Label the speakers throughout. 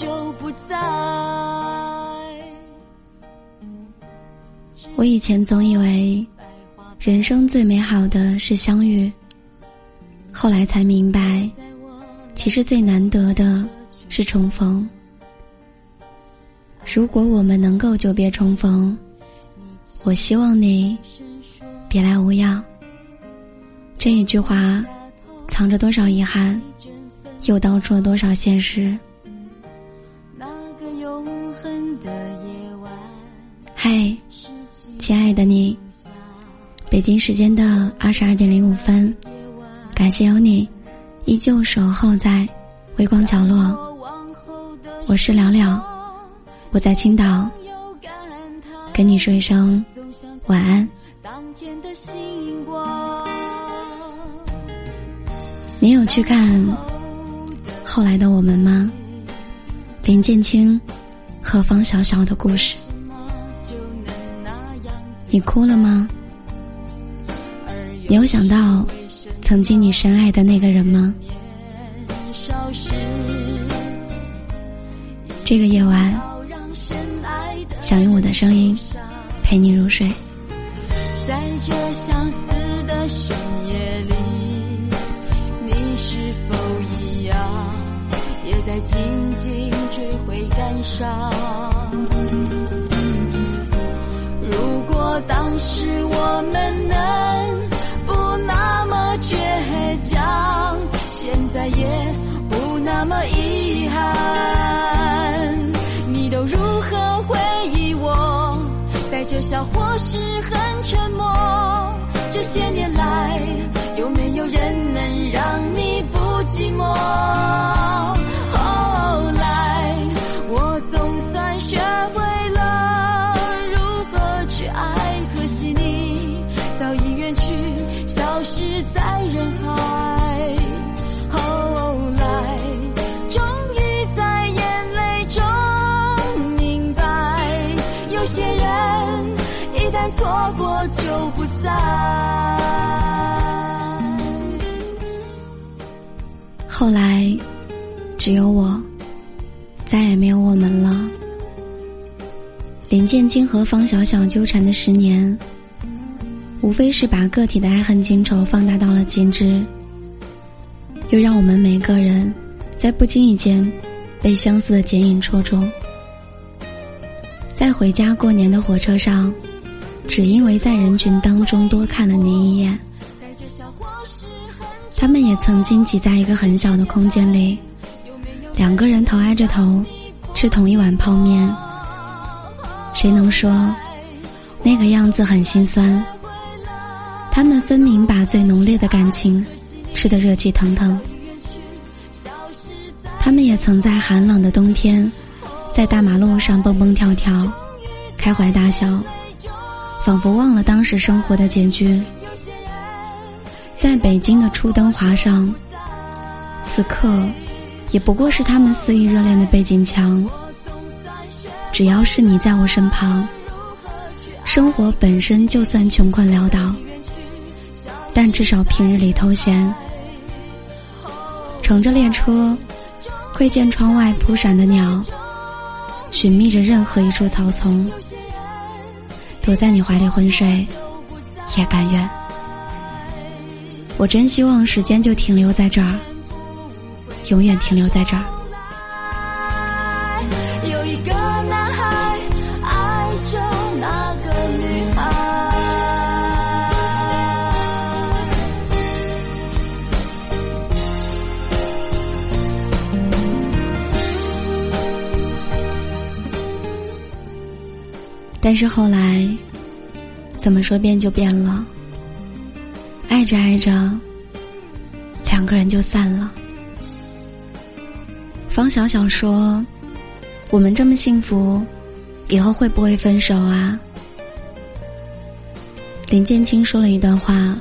Speaker 1: 就不再。
Speaker 2: 我以前总以为，人生最美好的是相遇，后来才明白，其实最难得的是重逢。如果我们能够久别重逢。我希望你别来无恙。这一句话，藏着多少遗憾，又道出了多少现实。北京时间的二十二点零五分，感谢有你依旧守候在微光角落。我是了了，我在青岛。跟你说一声晚安。你有去看后来的我们吗？林建清和方小小的故事，你哭了吗？你有想到曾经你深爱的那个人吗？这个夜晚，想用我的声音。陪你入睡，
Speaker 1: 在这相思的深夜里，你是否一样，也在静静追悔感伤？如果当时我们能再也不那么遗憾，你都如何回忆我？带着笑或是很沉默，这些年来有没有人能让你不寂寞？后来我总算学会了如何去爱，可惜你早已远去，消失在人海。
Speaker 2: 后来，只有我，再也没有我们了。林建清和方小小纠缠的十年，无非是把个体的爱恨情仇放大到了极致，又让我们每个人在不经意间被相似的剪影戳中。在回家过年的火车上。只因为在人群当中多看了你一眼，他们也曾经挤在一个很小的空间里，两个人头挨着头，吃同一碗泡面。谁能说，那个样子很心酸？他们分明把最浓烈的感情吃得热气腾腾。他们也曾在寒冷的冬天，在大马路上蹦蹦跳跳，开怀大笑。仿佛忘了当时生活的拮据，在北京的初登华上，此刻也不过是他们肆意热恋的背景墙。只要是你在我身旁，生活本身就算穷困潦倒，但至少平日里偷闲。乘着列车，窥见窗外扑闪的鸟，寻觅着任何一处草丛。躲在你怀里昏睡，也甘愿。我真希望时间就停留在这儿，永远停留在这儿。
Speaker 1: 有一个男孩爱着那个女孩，
Speaker 2: 但是后来。怎么说变就变了？爱着爱着，两个人就散了。方小小说：“我们这么幸福，以后会不会分手啊？”林建清说了一段话，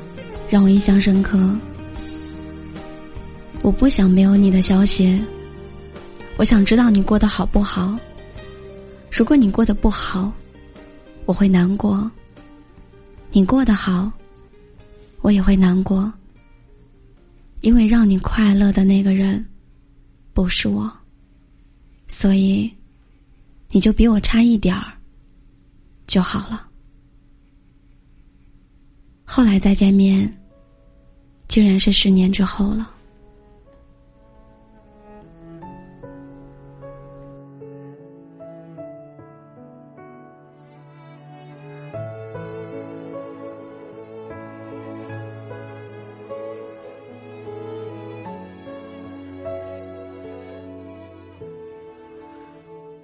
Speaker 2: 让我印象深刻。我不想没有你的消息，我想知道你过得好不好。如果你过得不好，我会难过；你过得好，我也会难过。因为让你快乐的那个人，不是我，所以你就比我差一点儿就好了。后来再见面，竟然是十年之后了。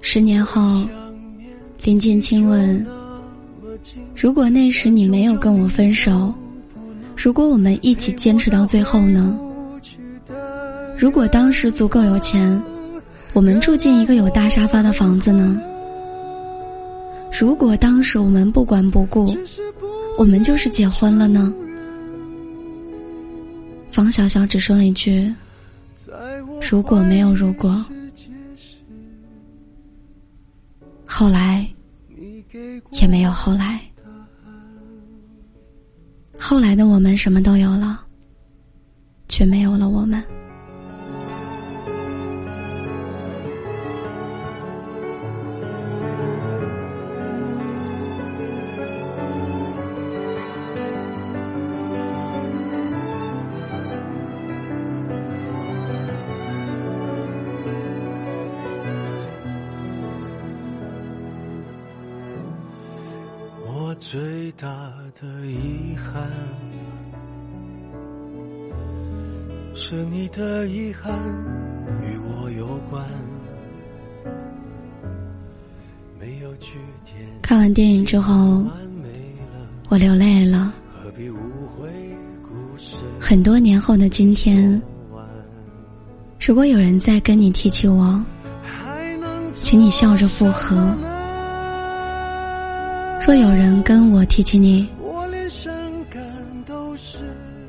Speaker 2: 十年后，林建清问：“如果那时你没有跟我分手，如果我们一起坚持到最后呢？如果当时足够有钱，我们住进一个有大沙发的房子呢？如果当时我们不管不顾，我们就是结婚了呢？”方小小只说了一句。如果没有如果，后来也没有后来。后来的我们什么都有了，却没有了我们。
Speaker 3: 最大的遗憾，是你的遗憾与我有关。没有句点。
Speaker 2: 看完电影之后，我流泪了。很多年后的今天，如果有人再跟你提起我，请你笑着附和。若有人跟我提起你，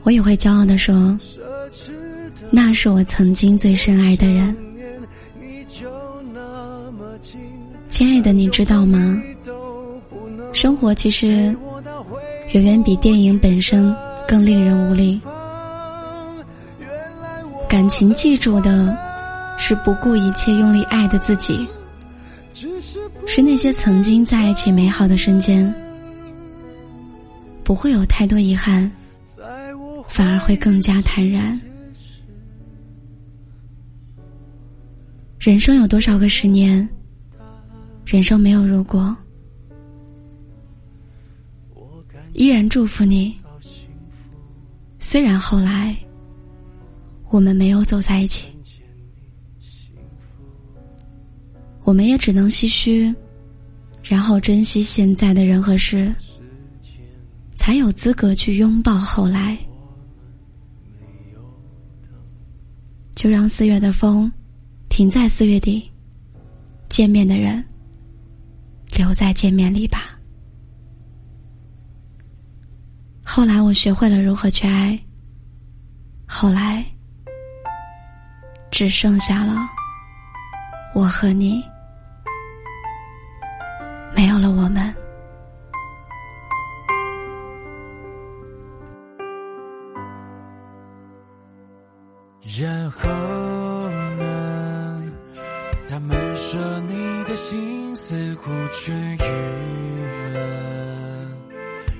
Speaker 2: 我也会骄傲的说，那是我曾经最深爱的人。亲爱的，你知道吗？生活其实远远比电影本身更令人无力。感情记住的是不顾一切用力爱的自己。是那些曾经在一起美好的瞬间，不会有太多遗憾，反而会更加坦然。人生有多少个十年？人生没有如果，依然祝福你。虽然后来我们没有走在一起。我们也只能唏嘘，然后珍惜现在的人和事，才有资格去拥抱后来。就让四月的风停在四月底，见面的人留在见面里吧。后来我学会了如何去爱，后来只剩下了我和你。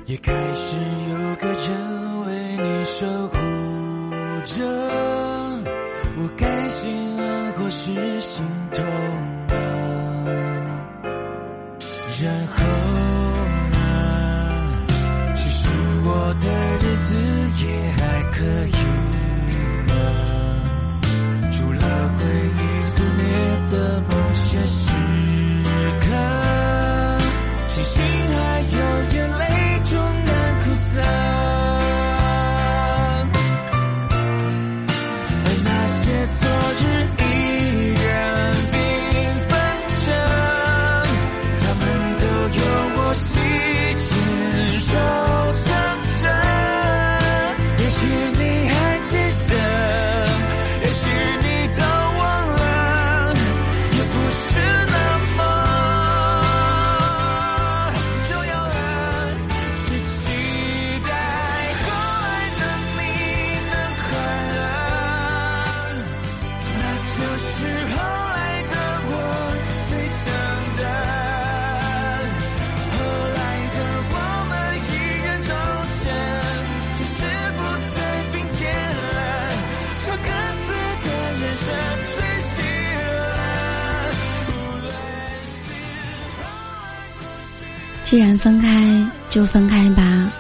Speaker 4: 也开始有个人为你守护着。我该心安或是心痛呢？然后呢？其实我的日子也还可以吧，除了回忆肆虐的某些事。
Speaker 2: 既然分开，就分开吧，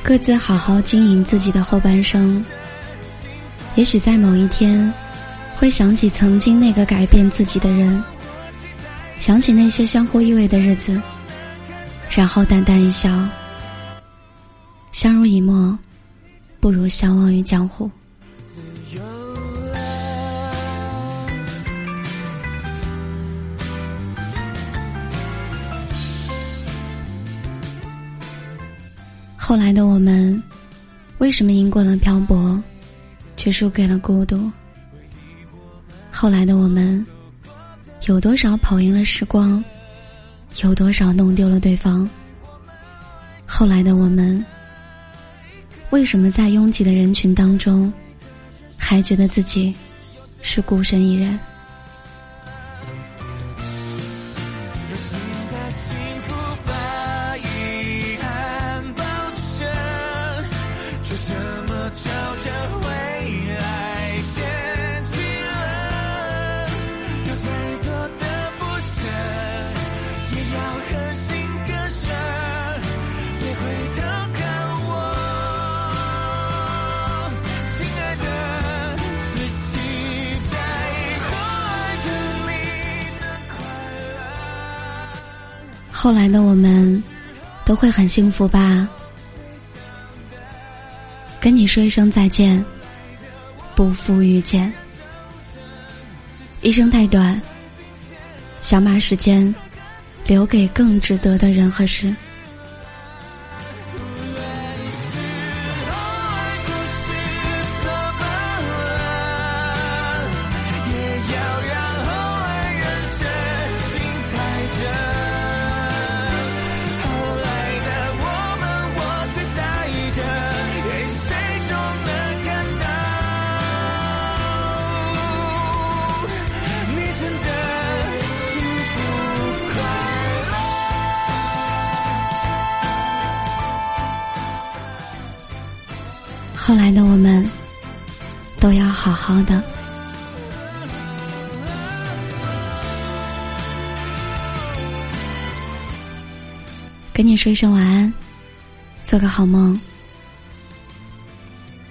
Speaker 2: 各自好好经营自己的后半生。也许在某一天，会想起曾经那个改变自己的人，想起那些相互依偎的日子，然后淡淡一笑，相濡以沫，不如相忘于江湖。后来的我们，为什么赢过了漂泊，却输给了孤独？后来的我们，有多少跑赢了时光，有多少弄丢了对方？后来的我们，为什么在拥挤的人群当中，还觉得自己是孤身一人？后来的我们，都会很幸福吧？跟你说一声再见，不负遇见。一生太短，想把时间留给更值得的人和事。后来的我们，都要好好的。跟你说一声晚安，做个好梦。